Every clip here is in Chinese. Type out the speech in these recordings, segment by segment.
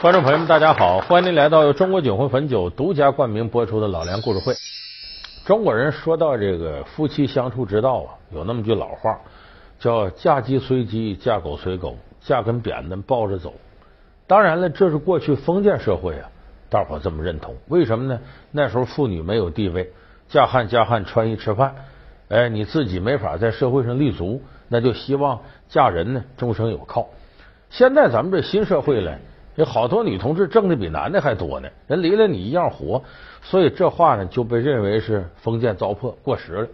观众朋友们，大家好！欢迎您来到由中国酒魂汾酒独家冠名播出的《老梁故事会》。中国人说到这个夫妻相处之道啊，有那么句老话，叫“嫁鸡随鸡，嫁狗随狗，嫁根扁担抱着走”。当然了，这是过去封建社会啊，大伙这么认同。为什么呢？那时候妇女没有地位，嫁汉嫁汉穿衣吃饭，哎，你自己没法在社会上立足，那就希望嫁人呢终生有靠。现在咱们这新社会了。有好多女同志挣的比男的还多呢，人离了你一样活，所以这话呢就被认为是封建糟粕过时了。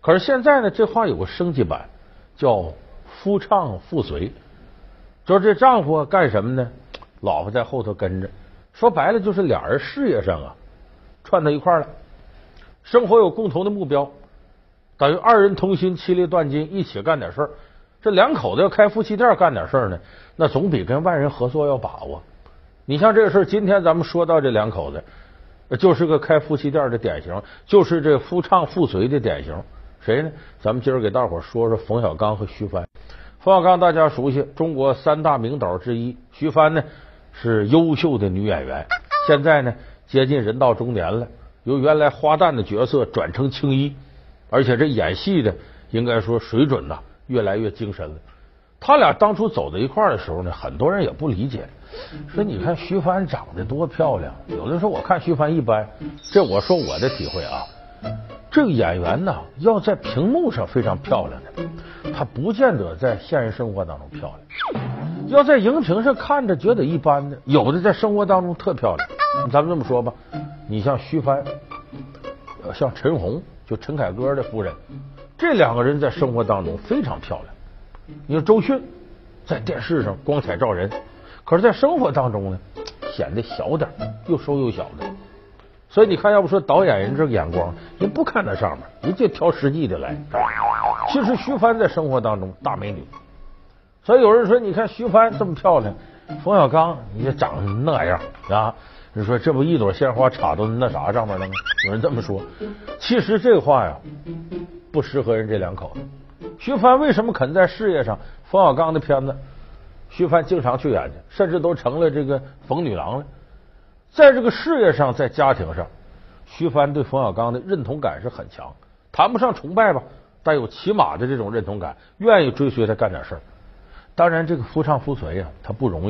可是现在呢，这话有个升级版，叫夫唱妇随，就是这丈夫干什么呢？老婆在后头跟着。说白了就是俩人事业上啊串到一块了，生活有共同的目标，等于二人同心，其利断金，一起干点事儿。这两口子要开夫妻店干点事儿呢，那总比跟外人合作要把握。你像这个事儿，今天咱们说到这两口子，就是个开夫妻店的典型，就是这夫唱妇随的典型。谁呢？咱们今儿给大伙说说冯小刚和徐帆。冯小刚大家熟悉，中国三大名导之一；徐帆呢是优秀的女演员，现在呢接近人到中年了，由原来花旦的角色转成青衣，而且这演戏的应该说水准呐。越来越精神了。他俩当初走在一块儿的时候呢，很多人也不理解，说你看徐帆长得多漂亮。有的说我看徐帆一般，这我说我的体会啊。这个演员呢，要在屏幕上非常漂亮的，他不见得在现实生活当中漂亮。要在荧屏上看着觉得一般的，有的在生活当中特漂亮。咱们这么说吧，你像徐帆，像陈红，就陈凯歌的夫人。这两个人在生活当中非常漂亮。你说周迅在电视上光彩照人，可是，在生活当中呢，显得小点又瘦又小的。所以你看，要不说导演人这个眼光，人不看那上面，人就挑实际的来。其实徐帆在生活当中大美女，所以有人说，你看徐帆这么漂亮，冯小刚也长那样啊。你说这不一朵鲜花插到那啥上面了吗？有人这么说。其实这话呀。不适合人这两口子。徐帆为什么肯在事业上？冯小刚的片子，徐帆经常去演去，甚至都成了这个冯女郎了。在这个事业上，在家庭上，徐帆对冯小刚的认同感是很强，谈不上崇拜吧，但有起码的这种认同感，愿意追随他干点事儿。当然，这个夫唱妇随呀，他不容易。